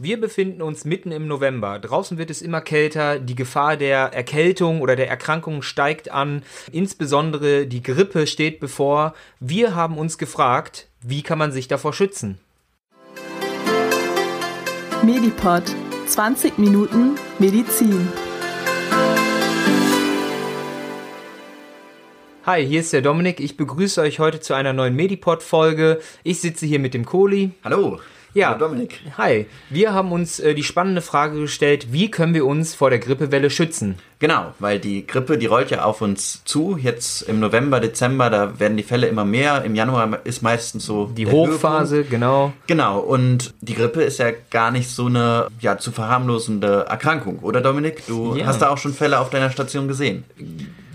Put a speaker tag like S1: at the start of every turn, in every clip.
S1: Wir befinden uns mitten im November. Draußen wird es immer kälter, die Gefahr der Erkältung oder der Erkrankung steigt an, insbesondere die Grippe steht bevor. Wir haben uns gefragt, wie kann man sich davor schützen?
S2: Medipod 20 Minuten Medizin.
S1: Hi, hier ist der Dominik. Ich begrüße euch heute zu einer neuen Medipod-Folge. Ich sitze hier mit dem Kohli.
S3: Hallo.
S1: Ja,
S3: Hallo Dominik.
S1: Hi. Wir haben uns äh, die spannende Frage gestellt, wie können wir uns vor der Grippewelle schützen?
S3: Genau, weil die Grippe, die rollt ja auf uns zu. Jetzt im November, Dezember, da werden die Fälle immer mehr. Im Januar ist meistens so
S1: Die Hochphase,
S3: Höhepunkt.
S1: genau.
S3: Genau, und die Grippe ist ja gar nicht so eine ja, zu verharmlosende Erkrankung, oder Dominik? Du
S1: Ja.
S3: hast da auch schon Fälle auf deiner Station gesehen.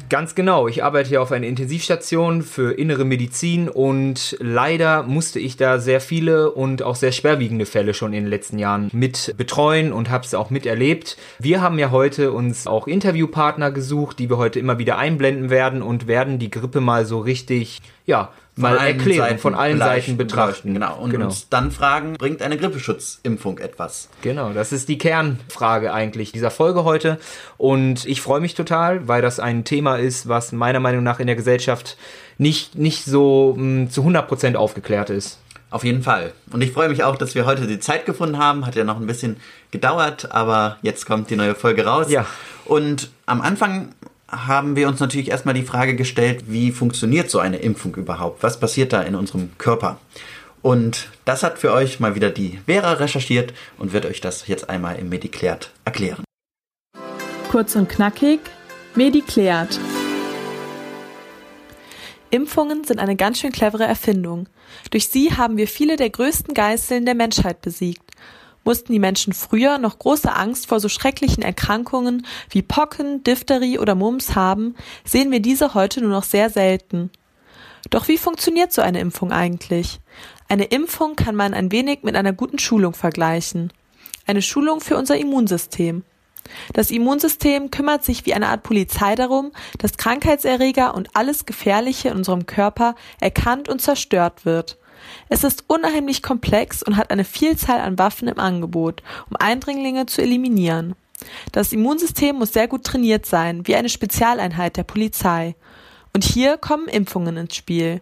S1: Ganz genau. Ich arbeite hier auf einer Intensivstation für innere Medizin und leider musste ich da sehr viele und auch sehr schwerwiegende Fälle schon in den letzten Jahren mit betreuen und habe es auch miterlebt. Wir haben ja heute uns auch Interviewpartner gesucht, die wir heute immer wieder einblenden werden und werden die Grippe mal so richtig, ja, mal erklären,
S3: Seiten
S1: von allen Seiten betrachten.
S3: Genau, und
S1: genau.
S3: uns dann fragen, bringt eine Grippeschutzimpfung etwas?
S1: Genau, das ist die Kernfrage eigentlich dieser Folge heute. Und ich freue mich total, weil das ein Thema ist, was meiner Meinung nach in der Gesellschaft nicht, nicht so mh, zu 100% aufgeklärt ist.
S3: Auf jeden Fall. Und ich freue mich auch, dass wir heute die Zeit gefunden haben. Hat ja noch ein bisschen gedauert, aber jetzt kommt die neue Folge raus.
S1: Ja.
S3: Und am Anfang haben wir uns natürlich erstmal die Frage gestellt, wie funktioniert so eine Impfung überhaupt? Was passiert da in unserem Körper? Und das hat für euch mal wieder die Vera recherchiert und wird euch das jetzt einmal im Mediklärt erklären.
S2: Kurz und knackig. Mediklärt. Impfungen sind eine ganz schön clevere Erfindung. Durch sie haben wir viele der größten Geißeln der Menschheit besiegt. Mussten die Menschen früher noch große Angst vor so schrecklichen Erkrankungen wie Pocken, Diphtherie oder Mumps haben, sehen wir diese heute nur noch sehr selten. Doch wie funktioniert so eine Impfung eigentlich? Eine Impfung kann man ein wenig mit einer guten Schulung vergleichen. Eine Schulung für unser Immunsystem. Das Immunsystem kümmert sich wie eine Art Polizei darum, dass Krankheitserreger und alles Gefährliche in unserem Körper erkannt und zerstört wird. Es ist unheimlich komplex und hat eine Vielzahl an Waffen im Angebot, um Eindringlinge zu eliminieren. Das Immunsystem muss sehr gut trainiert sein, wie eine Spezialeinheit der Polizei. Und hier kommen Impfungen ins Spiel.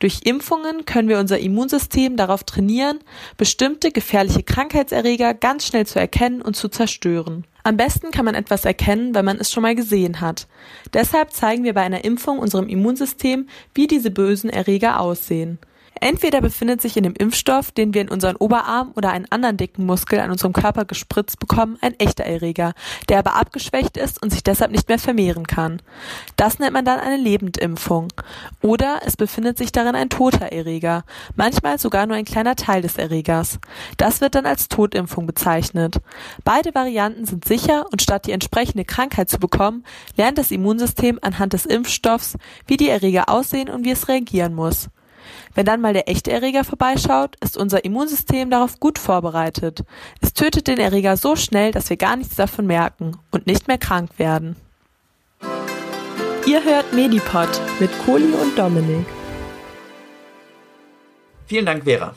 S2: Durch Impfungen können wir unser Immunsystem darauf trainieren, bestimmte gefährliche Krankheitserreger ganz schnell zu erkennen und zu zerstören. Am besten kann man etwas erkennen, wenn man es schon mal gesehen hat. Deshalb zeigen wir bei einer Impfung unserem Immunsystem, wie diese bösen Erreger aussehen. Entweder befindet sich in dem Impfstoff, den wir in unseren Oberarm oder einen anderen dicken Muskel an unserem Körper gespritzt bekommen, ein echter Erreger, der aber abgeschwächt ist und sich deshalb nicht mehr vermehren kann. Das nennt man dann eine Lebendimpfung. Oder es befindet sich darin ein toter Erreger, manchmal sogar nur ein kleiner Teil des Erregers. Das wird dann als Totimpfung bezeichnet. Beide Varianten sind sicher und statt die entsprechende Krankheit zu bekommen, lernt das Immunsystem anhand des Impfstoffs, wie die Erreger aussehen und wie es reagieren muss. Wenn dann mal der echte Erreger vorbeischaut, ist unser Immunsystem darauf gut vorbereitet. Es tötet den Erreger so schnell, dass wir gar nichts davon merken und nicht mehr krank werden. Ihr hört Medipod mit Kohli und Dominik.
S3: Vielen Dank, Vera.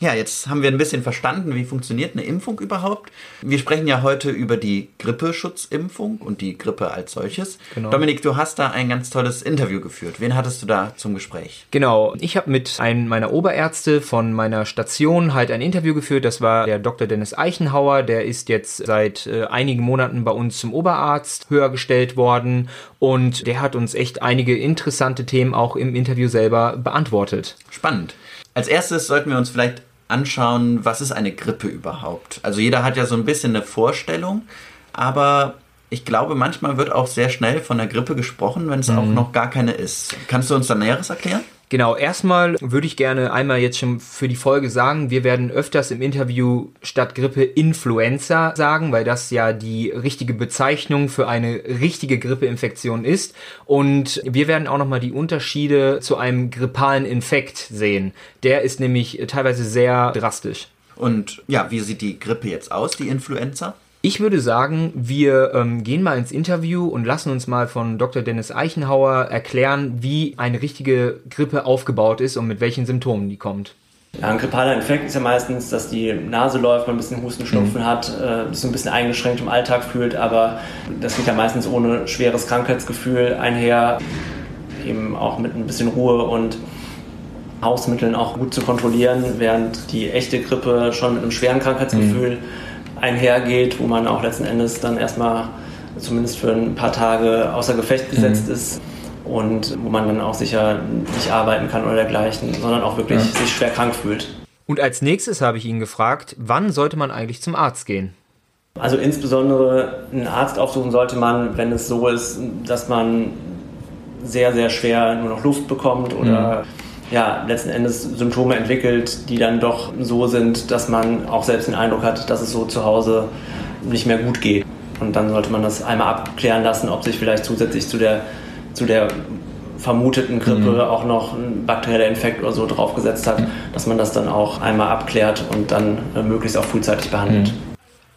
S3: Ja, jetzt haben wir ein bisschen verstanden, wie funktioniert eine Impfung überhaupt. Wir sprechen ja heute über die Grippeschutzimpfung und die Grippe als solches.
S1: Genau.
S3: Dominik, du hast da ein ganz tolles Interview geführt. Wen hattest du da zum Gespräch?
S1: Genau, ich habe mit einem meiner Oberärzte von meiner Station halt ein Interview geführt. Das war der Dr. Dennis Eichenhauer. Der ist jetzt seit äh, einigen Monaten bei uns zum Oberarzt höher gestellt worden und der hat uns echt einige interessante Themen auch im Interview selber beantwortet.
S3: Spannend. Als erstes sollten wir uns vielleicht anschauen, was ist eine Grippe überhaupt? Also jeder hat ja so ein bisschen eine Vorstellung, aber ich glaube, manchmal wird auch sehr schnell von der Grippe gesprochen, wenn es auch noch gar keine ist. Kannst du uns da Näheres erklären?
S1: Genau, erstmal würde ich gerne einmal jetzt schon für die Folge sagen, wir werden öfters im Interview statt Grippe Influenza sagen, weil das ja die richtige Bezeichnung für eine richtige Grippeinfektion ist. Und wir werden auch nochmal die Unterschiede zu einem grippalen Infekt sehen. Der ist nämlich teilweise sehr drastisch.
S3: Und ja, wie sieht die Grippe jetzt aus, die Influenza?
S1: Ich würde sagen, wir ähm, gehen mal ins Interview und lassen uns mal von Dr. Dennis Eichenhauer erklären, wie eine richtige Grippe aufgebaut ist und mit welchen Symptomen die kommt.
S4: Ja, ein grippaler Infekt ist ja meistens, dass die Nase läuft, man ein bisschen Husten, Schnupfen mhm. hat, äh, sich so ein bisschen eingeschränkt im Alltag fühlt, aber das geht ja meistens ohne schweres Krankheitsgefühl einher, eben auch mit ein bisschen Ruhe und Hausmitteln auch gut zu kontrollieren, während die echte Grippe schon mit einem schweren Krankheitsgefühl mhm. Einhergeht, wo man auch letzten Endes dann erstmal zumindest für ein paar Tage außer Gefecht gesetzt mhm. ist und wo man dann auch sicher nicht arbeiten kann oder dergleichen, sondern auch wirklich ja. sich schwer krank fühlt.
S1: Und als nächstes habe ich ihn gefragt, wann sollte man eigentlich zum Arzt gehen?
S4: Also insbesondere einen Arzt aufsuchen sollte man, wenn es so ist, dass man sehr, sehr schwer nur noch Luft bekommt oder mhm. Ja, letzten Endes Symptome entwickelt, die dann doch so sind, dass man auch selbst den Eindruck hat, dass es so zu Hause nicht mehr gut geht. Und dann sollte man das einmal abklären lassen, ob sich vielleicht zusätzlich zu der, zu der vermuteten Grippe mhm. auch noch ein bakterieller Infekt oder so draufgesetzt hat, dass man das dann auch einmal abklärt und dann äh, möglichst auch frühzeitig behandelt. Mhm.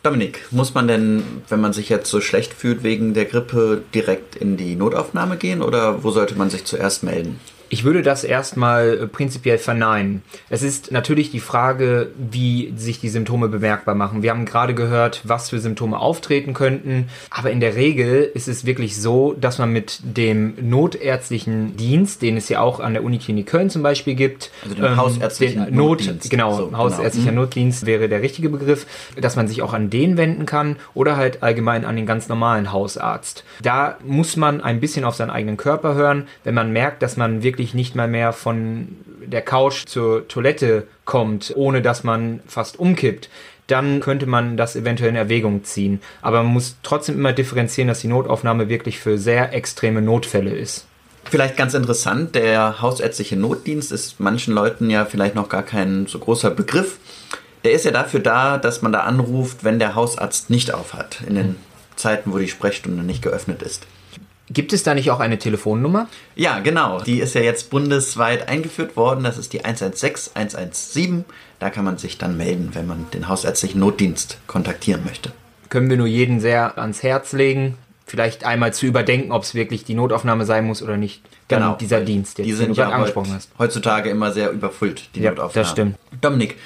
S3: Dominik, muss man denn, wenn man sich jetzt so schlecht fühlt wegen der Grippe, direkt in die Notaufnahme gehen oder wo sollte man sich zuerst melden?
S1: Ich würde das erstmal äh, prinzipiell verneinen. Es ist natürlich die Frage, wie sich die Symptome bemerkbar machen. Wir haben gerade gehört, was für Symptome auftreten könnten, aber in der Regel ist es wirklich so, dass man mit dem notärztlichen Dienst, den es ja auch an der Uniklinik Köln zum Beispiel gibt,
S3: also den ähm, hausärztlichen den Not, Notdienst.
S1: Genau, so, genau. hausärztlicher genau. Notdienst wäre der richtige Begriff, dass man sich auch an den wenden kann oder halt allgemein an den ganz normalen Hausarzt. Da muss man ein bisschen auf seinen eigenen Körper hören, wenn man merkt, dass man wirklich wirklich nicht mal mehr von der Couch zur Toilette kommt, ohne dass man fast umkippt, dann könnte man das eventuell in Erwägung ziehen. Aber man muss trotzdem immer differenzieren, dass die Notaufnahme wirklich für sehr extreme Notfälle ist.
S3: Vielleicht ganz interessant, der hausärztliche Notdienst ist manchen Leuten ja vielleicht noch gar kein so großer Begriff. Der ist ja dafür da, dass man da anruft, wenn der Hausarzt nicht aufhat, in den Zeiten, wo die Sprechstunde nicht geöffnet ist.
S1: Gibt es da nicht auch eine Telefonnummer?
S3: Ja, genau. Die ist ja jetzt bundesweit eingeführt worden. Das ist die 116 117. Da kann man sich dann melden, wenn man den hausärztlichen Notdienst kontaktieren möchte.
S1: Können wir nur jeden sehr ans Herz legen, vielleicht einmal zu überdenken, ob es wirklich die Notaufnahme sein muss oder nicht.
S3: Dann genau.
S1: dieser Dienst,
S3: jetzt, die sind den du ja angesprochen hast. Heutzutage immer sehr überfüllt, die
S1: ja,
S3: Notaufnahme.
S1: Das stimmt.
S3: Dominik,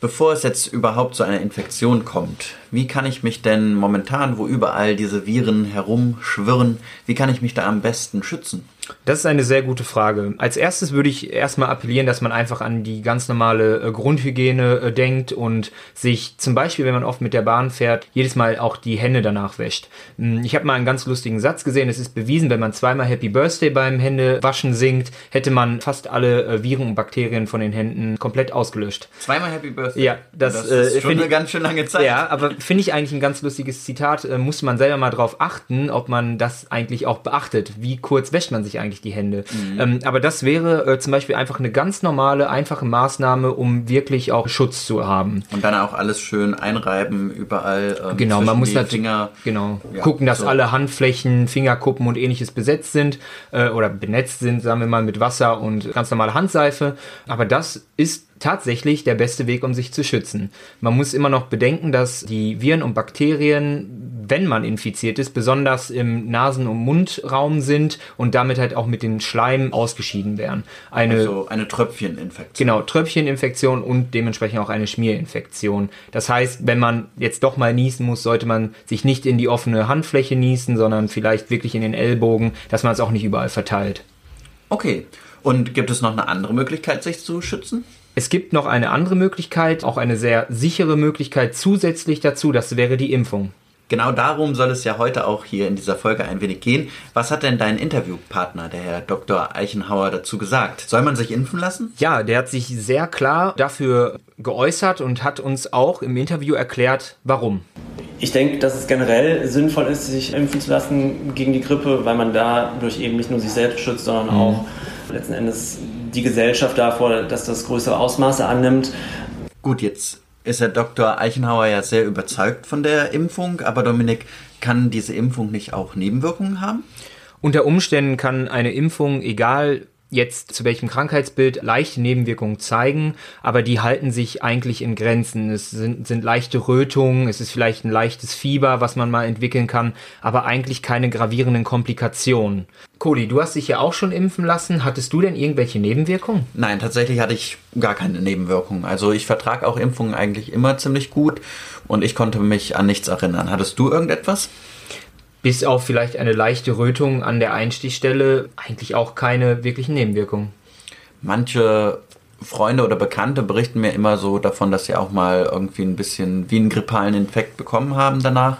S3: Bevor es jetzt überhaupt zu einer Infektion kommt, wie kann ich mich denn momentan, wo überall diese Viren herumschwirren, wie kann ich mich da am besten schützen?
S1: Das ist eine sehr gute Frage. Als erstes würde ich erstmal appellieren, dass man einfach an die ganz normale äh, Grundhygiene äh, denkt und sich zum Beispiel, wenn man oft mit der Bahn fährt, jedes Mal auch die Hände danach wäscht. Hm, ich habe mal einen ganz lustigen Satz gesehen. Es ist bewiesen, wenn man zweimal Happy Birthday beim Händewaschen singt, hätte man fast alle äh, Viren und Bakterien von den Händen komplett ausgelöscht.
S3: Zweimal Happy Birthday?
S1: Ja, das,
S3: das ist äh, schon eine ganz schön lange Zeit.
S1: Ja, aber finde ich eigentlich ein ganz lustiges Zitat. Äh, muss man selber mal drauf achten, ob man das eigentlich auch beachtet. Wie kurz wäscht man sich eigentlich die Hände. Mhm. Ähm, aber das wäre äh, zum Beispiel einfach eine ganz normale, einfache Maßnahme, um wirklich auch Schutz zu haben.
S3: Und dann auch alles schön einreiben, überall.
S1: Ähm, genau, man muss natürlich genau, ja, gucken, dass so. alle Handflächen, Fingerkuppen und ähnliches besetzt sind äh, oder benetzt sind, sagen wir mal, mit Wasser und ganz normale Handseife. Aber das ist tatsächlich der beste Weg, um sich zu schützen. Man muss immer noch bedenken, dass die Viren und Bakterien, wenn man infiziert ist, besonders im Nasen- und Mundraum sind und damit halt auch mit den Schleim ausgeschieden werden.
S3: Eine, also eine Tröpfcheninfektion.
S1: Genau, Tröpfcheninfektion und dementsprechend auch eine Schmierinfektion. Das heißt, wenn man jetzt doch mal niesen muss, sollte man sich nicht in die offene Handfläche niesen, sondern vielleicht wirklich in den Ellbogen, dass man es auch nicht überall verteilt.
S3: Okay. Und gibt es noch eine andere Möglichkeit, sich zu schützen?
S1: Es gibt noch eine andere Möglichkeit, auch eine sehr sichere Möglichkeit zusätzlich dazu, das wäre die Impfung.
S3: Genau darum soll es ja heute auch hier in dieser Folge ein wenig gehen. Was hat denn dein Interviewpartner, der Herr Dr. Eichenhauer, dazu gesagt? Soll man sich impfen lassen?
S1: Ja, der hat sich sehr klar dafür geäußert und hat uns auch im Interview erklärt, warum.
S4: Ich denke, dass es generell sinnvoll ist, sich impfen zu lassen gegen die Grippe, weil man dadurch eben nicht nur sich selbst schützt, sondern mhm. auch letzten Endes die Gesellschaft davor, dass das größere Ausmaße annimmt.
S3: Gut, jetzt ist Herr Dr. Eichenhauer ja sehr überzeugt von der Impfung, aber Dominik, kann diese Impfung nicht auch Nebenwirkungen haben?
S1: Unter Umständen kann eine Impfung, egal jetzt zu welchem Krankheitsbild leichte Nebenwirkungen zeigen, aber die halten sich eigentlich in Grenzen. Es sind, sind leichte Rötungen, es ist vielleicht ein leichtes Fieber, was man mal entwickeln kann, aber eigentlich keine gravierenden Komplikationen. Cody, du hast dich ja auch schon impfen lassen. Hattest du denn irgendwelche Nebenwirkungen?
S3: Nein, tatsächlich hatte ich gar keine Nebenwirkungen. Also ich vertrage auch Impfungen eigentlich immer ziemlich gut und ich konnte mich an nichts erinnern. Hattest du irgendetwas?
S1: Bis auf vielleicht eine leichte Rötung an der Einstichstelle eigentlich auch keine wirklichen Nebenwirkungen.
S3: Manche Freunde oder Bekannte berichten mir immer so davon, dass sie auch mal irgendwie ein bisschen wie einen grippalen Infekt bekommen haben danach.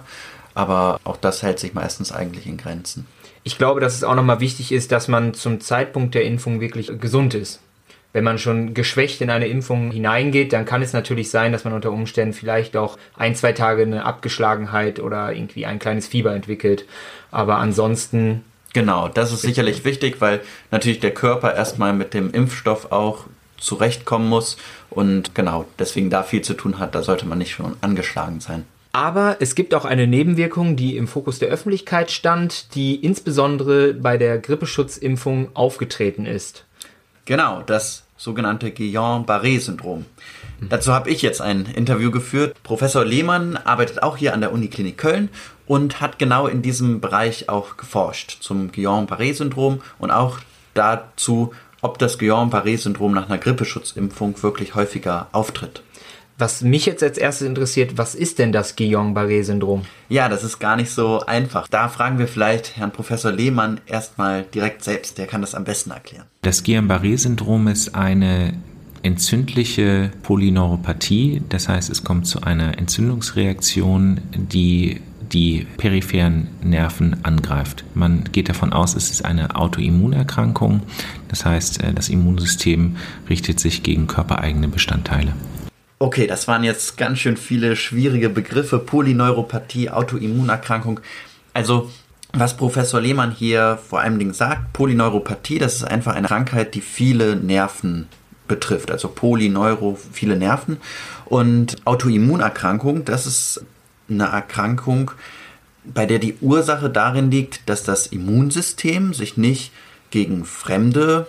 S3: Aber auch das hält sich meistens eigentlich in Grenzen.
S1: Ich glaube, dass es auch nochmal wichtig ist, dass man zum Zeitpunkt der Impfung wirklich gesund ist wenn man schon geschwächt in eine Impfung hineingeht, dann kann es natürlich sein, dass man unter Umständen vielleicht auch ein, zwei Tage eine Abgeschlagenheit oder irgendwie ein kleines Fieber entwickelt. Aber ansonsten.
S3: Genau, das ist sicherlich wichtig, weil natürlich der Körper erstmal mit dem Impfstoff auch zurechtkommen muss und genau, deswegen da viel zu tun hat, da sollte man nicht schon angeschlagen sein.
S1: Aber es gibt auch eine Nebenwirkung, die im Fokus der Öffentlichkeit stand, die insbesondere bei der Grippeschutzimpfung aufgetreten ist.
S3: Genau, das sogenannte Guillain-Barré-Syndrom. Mhm. Dazu habe ich jetzt ein Interview geführt. Professor Lehmann arbeitet auch hier an der Uniklinik Köln und hat genau in diesem Bereich auch geforscht zum Guillain-Barré-Syndrom und auch dazu, ob das Guillain-Barré-Syndrom nach einer Grippeschutzimpfung wirklich häufiger auftritt.
S1: Was mich jetzt als erstes interessiert, was ist denn das Guillain-Barré-Syndrom?
S3: Ja, das ist gar nicht so einfach. Da fragen wir vielleicht Herrn Professor Lehmann erstmal direkt selbst. Der kann das am besten erklären.
S5: Das Guillain-Barré-Syndrom ist eine entzündliche Polyneuropathie. Das heißt, es kommt zu einer Entzündungsreaktion, die die peripheren Nerven angreift. Man geht davon aus, es ist eine Autoimmunerkrankung. Das heißt, äh, das Immunsystem richtet sich gegen körpereigene Bestandteile.
S3: Okay, das waren jetzt ganz schön viele schwierige Begriffe. Polyneuropathie, Autoimmunerkrankung. Also, was Professor Lehmann hier vor allem Dingen sagt, Polyneuropathie, das ist einfach eine Krankheit, die viele Nerven betrifft. Also Polyneuro, viele Nerven. Und Autoimmunerkrankung, das ist eine Erkrankung, bei der die Ursache darin liegt, dass das Immunsystem sich nicht gegen fremde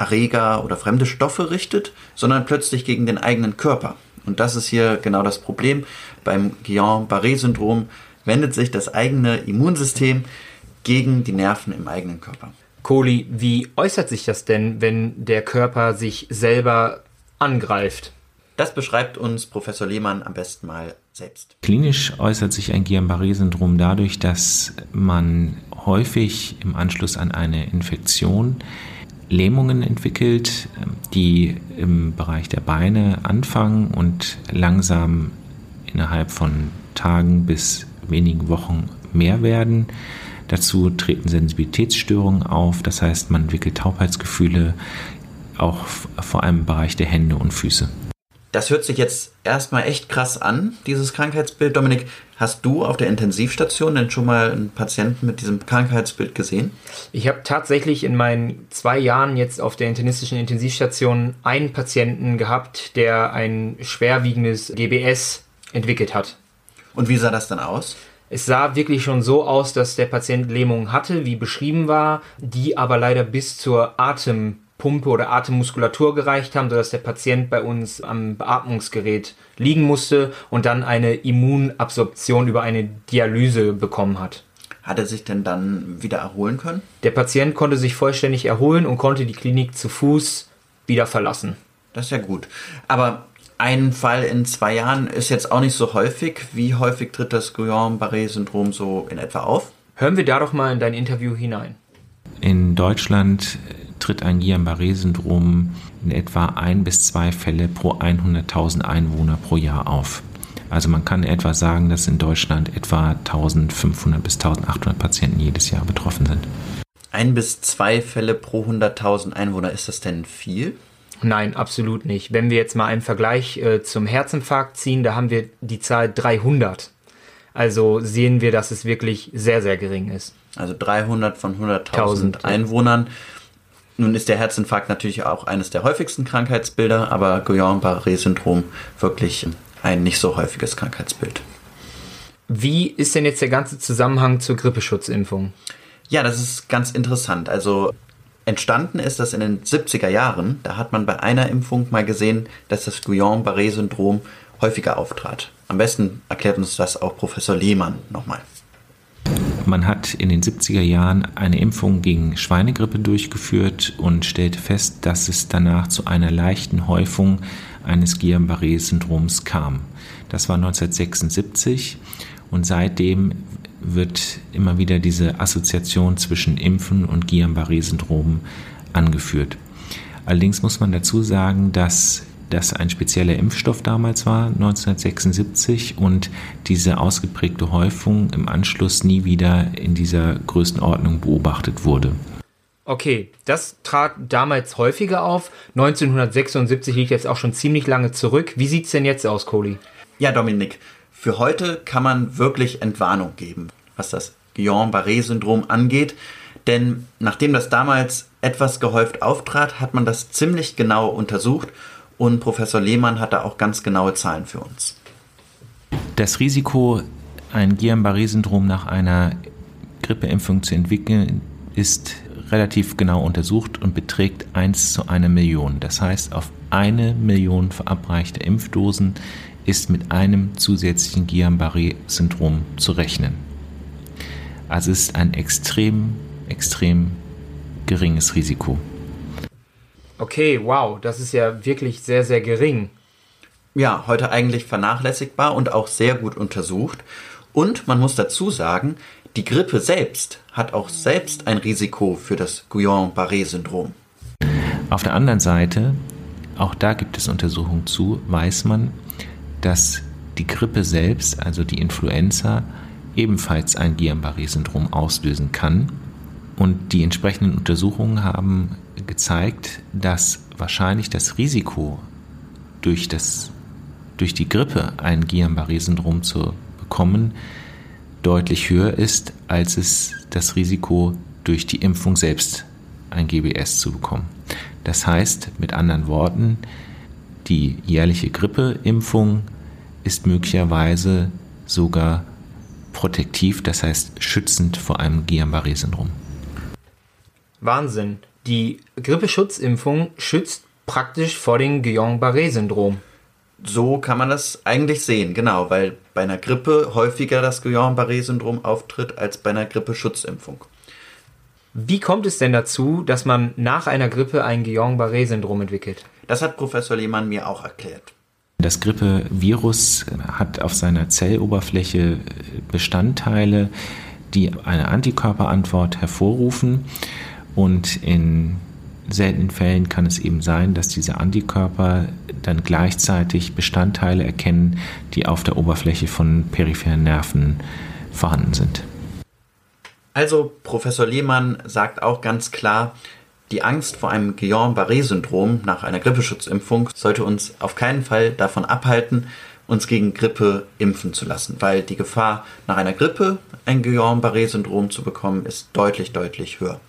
S3: Erreger oder fremde Stoffe richtet, sondern plötzlich gegen den eigenen Körper. Und das ist hier genau das Problem. Beim Guillain-Barré-Syndrom wendet sich das eigene Immunsystem gegen die Nerven im eigenen Körper.
S1: Kohli, wie äußert sich das denn, wenn der Körper sich selber angreift?
S3: Das beschreibt uns Professor Lehmann am besten mal selbst.
S5: Klinisch äußert sich ein Guillain-Barré-Syndrom dadurch, dass man häufig im Anschluss an eine Infektion Lähmungen entwickelt, ähm, die im Bereich der Beine anfangen und langsam innerhalb von Tagen bis wenigen Wochen mehr werden. Dazu treten Sensibilitätsstörungen auf, das heißt man entwickelt Taubheitsgefühle, auch vor allem im Bereich der Hände und Füße.
S3: Das hört sich jetzt erstmal echt krass an, dieses Krankheitsbild. Dominik, hast du auf der Intensivstation denn schon mal einen Patienten mit diesem Krankheitsbild gesehen?
S1: Ich habe tatsächlich in meinen zwei Jahren jetzt auf der internistischen Intensivstation einen Patienten gehabt, der ein schwerwiegendes GBS entwickelt hat.
S3: Und wie sah das dann aus?
S1: Es sah wirklich schon so aus, dass der Patient Lähmung hatte, wie beschrieben war, die aber leider bis zur Atem Pumpe oder Atemmuskulatur gereicht haben, sodass der Patient bei uns am Beatmungsgerät liegen musste und dann eine Immunabsorption über eine Dialyse bekommen hat.
S3: Hat er sich denn dann wieder erholen können?
S1: Der Patient konnte sich vollständig erholen und konnte die Klinik zu Fuß wieder verlassen.
S3: Das ist ja gut. Aber ein Fall in zwei Jahren ist jetzt auch nicht so häufig. Wie häufig tritt das Guillain-Barré-Syndrom so in etwa auf?
S1: Hören wir da doch mal in dein Interview hinein.
S5: In Deutschland tritt ein Guillain-Barré-Syndrom in etwa ein bis zwei Fälle pro 100.000 Einwohner pro Jahr auf. Also man kann etwa sagen, dass in Deutschland etwa 1500 bis 1800 Patienten jedes Jahr betroffen sind.
S3: Ein bis zwei Fälle pro 100.000 Einwohner, ist das denn viel?
S1: Nein, absolut nicht. Wenn wir jetzt mal einen Vergleich äh, zum Herzinfarkt ziehen, da haben wir die Zahl 300. Also sehen wir, dass es wirklich sehr, sehr gering ist.
S3: Also 300 von 100.000 Einwohnern. Nun ist der Herzinfarkt natürlich auch eines der häufigsten Krankheitsbilder, aber Guillain-Barré-Syndrom wirklich ein nicht so häufiges Krankheitsbild.
S1: Wie ist denn jetzt der ganze Zusammenhang zur Grippeschutzimpfung?
S3: Ja, das ist ganz interessant. Also Entstanden ist das in den 70er Jahren. Da hat man bei einer Impfung mal gesehen, dass das Guillain-Barré-Syndrom häufiger auftrat. Am besten erklärt uns das auch Professor Lehmann nochmal.
S5: Man hat in den 70er Jahren eine Impfung gegen Schweinegrippe durchgeführt und stellte fest, dass es danach zu einer leichten Häufung eines Guillain-Barré-Syndroms kam. Das war 1976 und seitdem wird immer wieder diese Assoziation zwischen Impfen und Guillain-Barré-Syndrom angeführt. Allerdings muss man dazu sagen, dass das ein spezieller Impfstoff damals war, 1976, und diese ausgeprägte Häufung im Anschluss nie wieder in dieser Größenordnung beobachtet wurde.
S1: Okay, das trat damals häufiger auf. 1976 liegt jetzt auch schon ziemlich lange zurück. Wie sieht es denn jetzt aus, Kohli?
S3: Ja, Dominik, für heute kann man wirklich Entwarnung geben, was das Guillain-Barré-Syndrom angeht. Denn nachdem das damals etwas gehäuft auftrat, hat man das ziemlich genau untersucht und Professor Lehmann hat da auch ganz genaue Zahlen für uns.
S5: Das Risiko, ein Guillain-Barré-Syndrom nach einer Grippeimpfung zu entwickeln, ist relativ genau untersucht und beträgt 1 zu einer Million. Das heißt, auf eine Million verabreichter Impfdosen ist mit einem zusätzlichen Guillain-Barré-Syndrom zu rechnen. Also es ist ein extrem, extrem geringes Risiko.
S1: Okay, wow, das ist ja wirklich sehr, sehr gering.
S3: Ja, heute eigentlich vernachlässigbar und auch sehr gut untersucht. Und man muss dazu sagen, die Grippe selbst hat auch selbst ein Risiko für das Guillain-Barré-Syndrom.
S5: Auf der anderen Seite, auch da gibt es Untersuchungen zu, weiß man, dass die Grippe selbst, also die Influenza, ebenfalls ein Guillain-Barré-Syndrom auslösen kann. Und die entsprechenden Untersuchungen haben gezeigt, dass wahrscheinlich das Risiko durch, das, durch die Grippe ein Guillain-Barré-Syndrom zu bekommen deutlich höher ist, als es das Risiko durch die Impfung selbst ein GBS zu bekommen. Das heißt, mit anderen Worten, die jährliche Grippeimpfung ist möglicherweise sogar protektiv, das heißt schützend vor einem Guillain-Barré-Syndrom.
S1: Wahnsinn. Die Grippeschutzimpfung schützt praktisch vor dem Guillain-Barré-Syndrom.
S3: So kann man das eigentlich sehen, genau, weil bei einer Grippe häufiger das Guillain-Barré-Syndrom auftritt als bei einer Grippeschutzimpfung.
S1: Wie kommt es denn dazu, dass man nach einer Grippe ein Guillain-Barré-Syndrom entwickelt?
S3: Das hat Professor Lehmann mir auch erklärt.
S5: Das Grippevirus hat auf seiner Zelloberfläche Bestandteile, die eine Antikörperantwort hervorrufen. Und in seltenen Fällen kann es eben sein, dass diese Antikörper dann gleichzeitig Bestandteile erkennen, die auf der Oberfläche von peripheren Nerven vorhanden sind.
S3: Also Professor Lehmann sagt auch ganz klar, die Angst vor einem Guillain-Barré-Syndrom nach einer Grippeschutzimpfung sollte uns auf keinen Fall davon abhalten, uns gegen Grippe impfen zu lassen, weil die Gefahr nach einer Grippe ein Guillain-Barré-Syndrom zu bekommen ist deutlich, deutlich höher.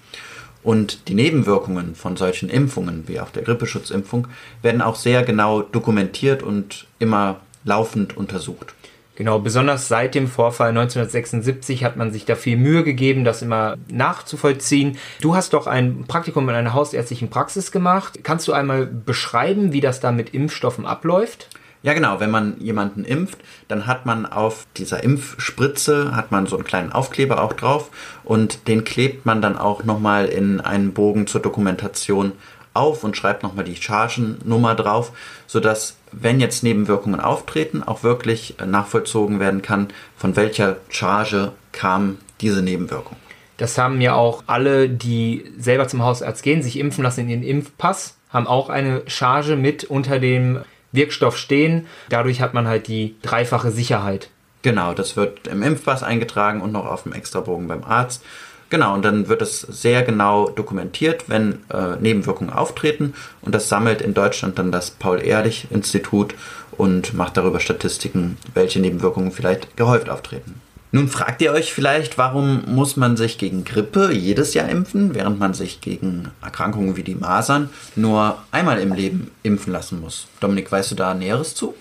S3: Und die Nebenwirkungen von solchen Impfungen, wie auch der Grippeschutzimpfung, werden auch sehr genau dokumentiert und immer laufend untersucht.
S1: Genau, besonders seit dem Vorfall 1976 hat man sich da viel Mühe gegeben, das immer nachzuvollziehen. Du hast doch ein Praktikum in einer hausärztlichen Praxis gemacht. Kannst du einmal beschreiben, wie das da mit Impfstoffen abläuft?
S3: Ja, genau. Wenn man jemanden impft, dann hat man auf dieser Impfspritze hat man so einen kleinen Aufkleber auch drauf und den klebt man dann auch nochmal in einen Bogen zur Dokumentation auf und schreibt nochmal die Chargennummer drauf, sodass, wenn jetzt Nebenwirkungen auftreten, auch wirklich nachvollzogen werden kann, von welcher Charge kam diese Nebenwirkung.
S1: Das haben ja auch alle, die selber zum Hausarzt gehen, sich impfen lassen in ihren Impfpass, haben auch eine Charge mit unter dem Wirkstoff stehen. Dadurch hat man halt die dreifache Sicherheit.
S3: Genau, das wird im Impfpass eingetragen und noch auf dem Extrabogen beim Arzt. Genau, und dann wird es sehr genau dokumentiert, wenn äh, Nebenwirkungen auftreten. Und das sammelt in Deutschland dann das Paul-Ehrlich-Institut und macht darüber Statistiken, welche Nebenwirkungen vielleicht gehäuft auftreten. Nun fragt ihr euch vielleicht, warum muss man sich gegen Grippe jedes Jahr impfen, während man sich gegen Erkrankungen wie die Masern nur einmal im Leben impfen lassen muss? Dominik, weißt du da Näheres zu?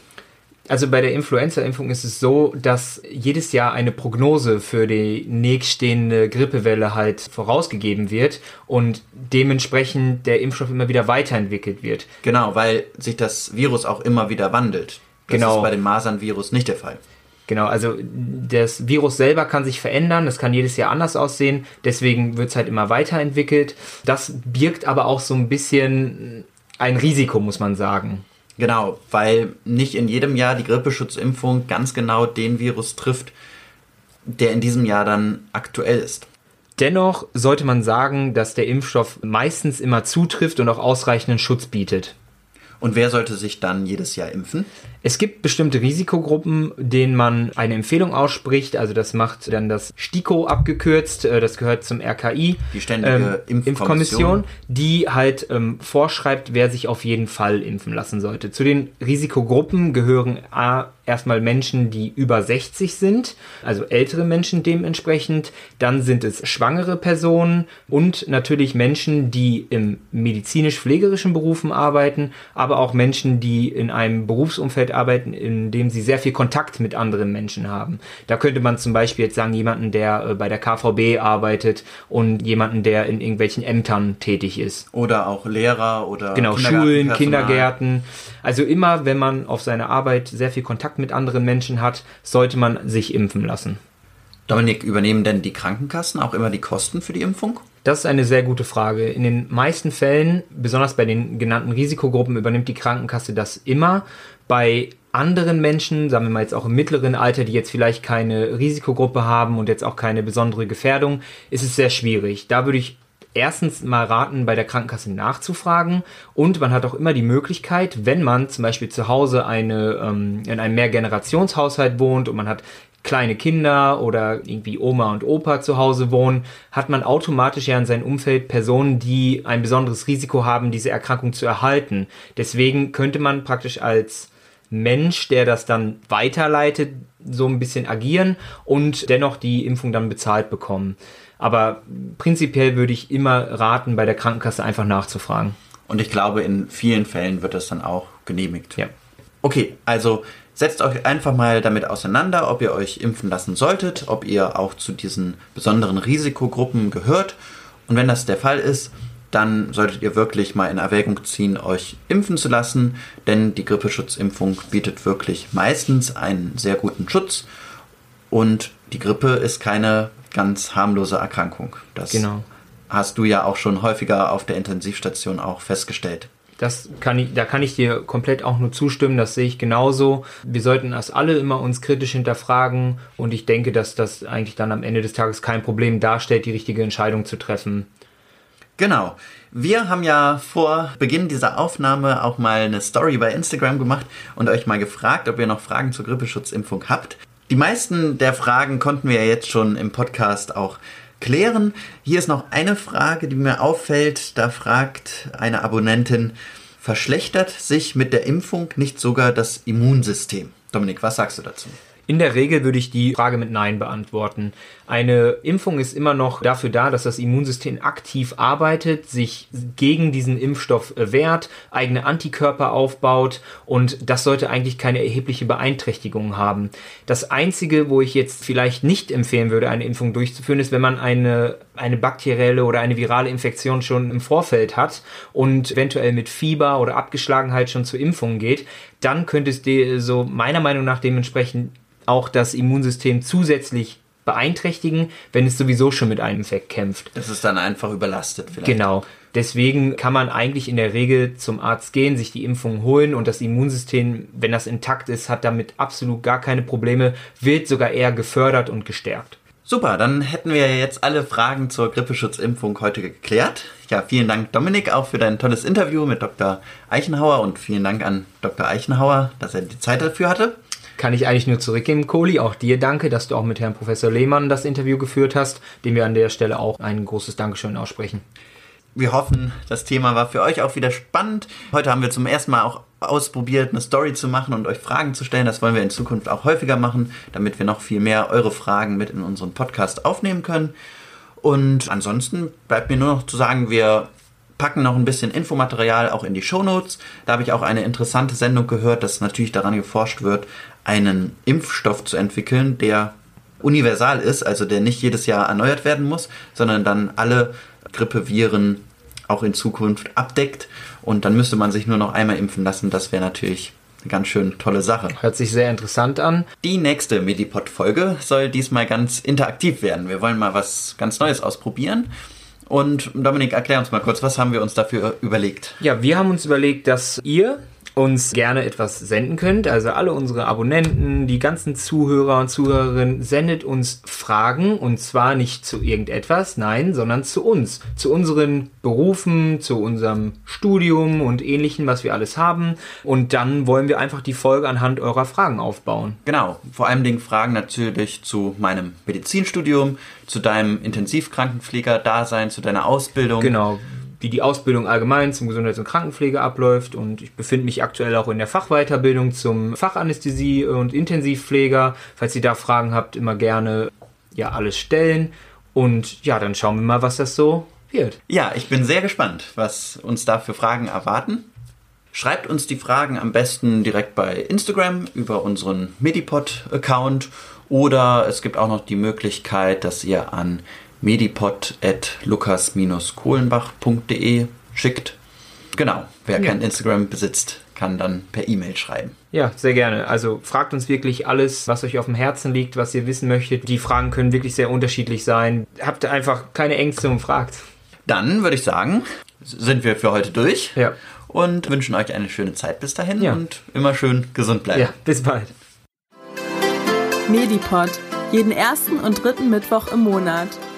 S1: Also bei der Influenza-Impfung ist es so, dass jedes Jahr eine Prognose für die nächststehende Grippewelle halt vorausgegeben wird und dementsprechend der Impfstoff immer wieder weiterentwickelt wird.
S3: Genau, weil sich das Virus auch immer wieder wandelt. Das
S1: Genau.
S3: ist bei dem Masernvirus nicht der Fall.
S1: Genau, also das Virus selber kann sich verändern, es kann jedes Jahr anders aussehen, deswegen wird es halt immer weiterentwickelt. Das birgt aber auch so ein bisschen ein Risiko, muss man sagen.
S3: Genau, weil nicht in jedem Jahr die Grippeschutzimpfung ganz genau den Virus trifft, der in diesem Jahr dann aktuell ist.
S1: Dennoch sollte man sagen, dass der Impfstoff meistens immer zutrifft und auch ausreichenden Schutz bietet.
S3: Und wer sollte sich dann jedes Jahr impfen?
S1: Es gibt bestimmte Risikogruppen, denen man eine Empfehlung ausspricht. Also das macht dann das STIKO abgekürzt. äh, Das gehört zum RKI.
S3: Die Ständige
S1: ähm,
S3: Impfkommission.
S1: die halt ähm, vorschreibt, wer sich auf jeden Fall impfen lassen sollte. Zu den Risikogruppen gehören A, erstmal Menschen, die über 60 sind, also ältere Menschen dementsprechend. Dann sind es schwangere Personen und natürlich Menschen, die im medizinisch-pflegerischen Berufen arbeiten, aber auch Menschen, die in einem Berufsumfeld arbeiten, in dem sie sehr viel Kontakt mit anderen Menschen haben. Da könnte man zum Beispiel jetzt sagen, jemanden, der äh, bei der KVB arbeitet und jemanden, der in irgendwelchen Ämtern tätig ist.
S3: Oder auch Lehrer oder
S1: Genau, Schulen. Kindergärten. Also immer, wenn man auf seiner Arbeit sehr viel Kontakt mit anderen Menschen hat, sollte man sich impfen lassen.
S3: Dominik, übernehmen denn die Krankenkassen auch immer die Kosten für die Impfung?
S1: Das ist eine sehr gute Frage. In den meisten Fällen, besonders bei den genannten Risikogruppen, übernimmt die Krankenkasse das immer. Bei anderen Menschen, sagen wir mal jetzt auch im mittleren Alter, die jetzt vielleicht keine Risikogruppe haben und jetzt auch keine besondere Gefährdung, ist es sehr schwierig. Da würde ich erstens mal raten, bei der Krankenkasse nachzufragen und man hat auch immer die Möglichkeit, wenn man zum Beispiel zu Hause eine, ähm, in einem Mehrgenerationshaushalt wohnt und man hat kleine Kinder oder irgendwie Oma und Opa zu Hause wohnen, hat man automatisch ja in seinem Umfeld Personen, die ein besonderes Risiko haben, diese Erkrankung zu erhalten. Deswegen könnte man praktisch als Mensch, der das dann weiterleitet, so ein bisschen agieren und dennoch die Impfung dann bezahlt bekommen. Aber prinzipiell würde ich immer raten, bei der Krankenkasse einfach nachzufragen.
S3: Und ich glaube, in vielen Fällen wird das dann auch genehmigt.
S1: Ja.
S3: Okay, also setzt euch einfach mal damit auseinander, ob ihr euch impfen lassen solltet, ob ihr auch zu diesen besonderen Risikogruppen gehört. Und wenn das der Fall ist, dann solltet ihr wirklich mal in Erwägung ziehen, euch impfen zu lassen, denn die Grippeschutzimpfung bietet wirklich meistens einen sehr guten Schutz und die Grippe ist keine ganz harmlose Erkrankung. Das
S1: Genau.
S3: hast du ja auch schon häufiger auf der Intensivstation auch festgestellt.
S1: Das kann ich, da kann ich dir komplett auch nur zustimmen, das sehe ich genauso. Wir sollten das alle immer uns kritisch hinterfragen und ich denke, dass das eigentlich dann am Ende des Tages kein Problem darstellt, die richtige Entscheidung zu treffen.
S3: Genau. Wir haben ja vor Beginn dieser Aufnahme auch mal eine Story bei Instagram gemacht und euch mal gefragt, ob ihr noch Fragen zur Grippeschutzimpfung habt. Die meisten der Fragen konnten wir ja jetzt schon im Podcast auch klären. Hier ist noch eine Frage, die mir auffällt. Da fragt eine Abonnentin, verschlechtert sich mit der Impfung nicht sogar das Immunsystem? Dominik, was sagst du dazu?
S1: In der Regel würde ich die Frage mit Nein beantworten. Eine Impfung ist immer noch dafür da, dass das Immunsystem aktiv arbeitet, sich gegen diesen Impfstoff wehrt, eigene Antikörper aufbaut und das sollte eigentlich keine erhebliche Beeinträchtigung haben. Das Einzige, wo ich jetzt vielleicht nicht empfehlen würde, eine Impfung durchzuführen, ist, wenn man eine, eine bakterielle oder eine virale Infektion schon im Vorfeld hat und eventuell mit Fieber oder Abgeschlagenheit schon zur Impfung geht, dann könnte es de- so meiner Meinung nach dementsprechend auch das Immunsystem zusätzlich beeinträchtigen, wenn es sowieso schon mit einem Infekt kämpft.
S3: Das ist dann einfach überlastet vielleicht.
S1: Genau. Deswegen kann man eigentlich in der Regel zum Arzt gehen, sich die Impfung holen und das Immunsystem, wenn das intakt ist, hat damit absolut gar keine Probleme, wird sogar eher gefördert und gestärkt.
S3: Super, dann hätten wir jetzt alle Fragen zur Grippeschutzimpfung heute geklärt. Ja, vielen Dank Dominik auch für dein tolles Interview mit Dr. Eichenhauer und vielen Dank an Dr. Eichenhauer, dass er die Zeit dafür hatte.
S1: Kann ich eigentlich nur zurückgeben, Kohli. Auch dir danke, dass du auch mit Herrn Professor Lehmann das Interview geführt hast, dem wir an der Stelle auch ein großes Dankeschön aussprechen.
S3: Wir hoffen, das Thema war für euch auch wieder spannend. Heute haben wir zum ersten Mal auch ausprobiert, eine Story zu machen und euch Fragen zu stellen. Das wollen wir in Zukunft auch häufiger machen, damit wir noch viel mehr eure Fragen mit in unseren Podcast aufnehmen können. Und ansonsten bleibt mir nur noch zu sagen, wir packen noch ein bisschen Infomaterial auch in die Shownotes. Da habe ich auch eine interessante Sendung gehört, dass natürlich daran geforscht wird, einen Impfstoff zu entwickeln, der universal ist, also der nicht jedes Jahr erneuert werden muss, sondern dann alle Grippeviren auch in Zukunft abdeckt. Und dann müsste man sich nur noch einmal impfen lassen. Das wäre natürlich eine ganz schön tolle Sache.
S1: Hört sich sehr interessant an.
S3: Die nächste Medipod-Folge soll diesmal ganz interaktiv werden. Wir wollen mal was ganz Neues ausprobieren. Und Dominik, erklär uns mal kurz, was haben wir uns dafür überlegt?
S1: Ja, wir haben uns überlegt, dass ihr uns gerne etwas senden könnt. Also alle unsere Abonnenten, die ganzen Zuhörer und Zuhörerinnen, sendet uns Fragen und zwar nicht zu irgendetwas, nein, sondern zu uns, zu unseren Berufen, zu unserem Studium und ähnlichem, was wir alles haben. Und dann wollen wir einfach die Folge anhand eurer Fragen aufbauen.
S3: Genau, vor allen Dingen Fragen natürlich zu meinem Medizinstudium, zu deinem Intensivkrankenpfleger-Dasein, zu deiner Ausbildung.
S1: Genau wie die Ausbildung allgemein zum Gesundheits- und Krankenpflege abläuft. Und ich befinde mich aktuell auch in der Fachweiterbildung zum Fachanästhesie- und Intensivpfleger. Falls ihr da Fragen habt, immer gerne ja alles stellen. Und ja, dann schauen wir mal, was das so wird.
S3: Ja, ich bin sehr gespannt, was uns da für Fragen erwarten. Schreibt uns die Fragen am besten direkt bei Instagram über unseren Medipod-Account oder es gibt auch noch die Möglichkeit, dass ihr an medipod.lukas-kohlenbach.de schickt. Genau, wer ja. kein Instagram besitzt, kann dann per E-Mail schreiben.
S1: Ja, sehr gerne. Also fragt uns wirklich alles, was euch auf dem Herzen liegt, was ihr wissen möchtet. Die Fragen können wirklich sehr unterschiedlich sein. Habt einfach keine Ängste und fragt.
S3: Dann würde ich sagen, sind wir für heute durch.
S1: Ja.
S3: Und wünschen euch eine schöne Zeit bis dahin ja. und immer schön gesund bleiben. Ja,
S1: bis bald.
S2: Medipod. Jeden ersten und dritten Mittwoch im Monat.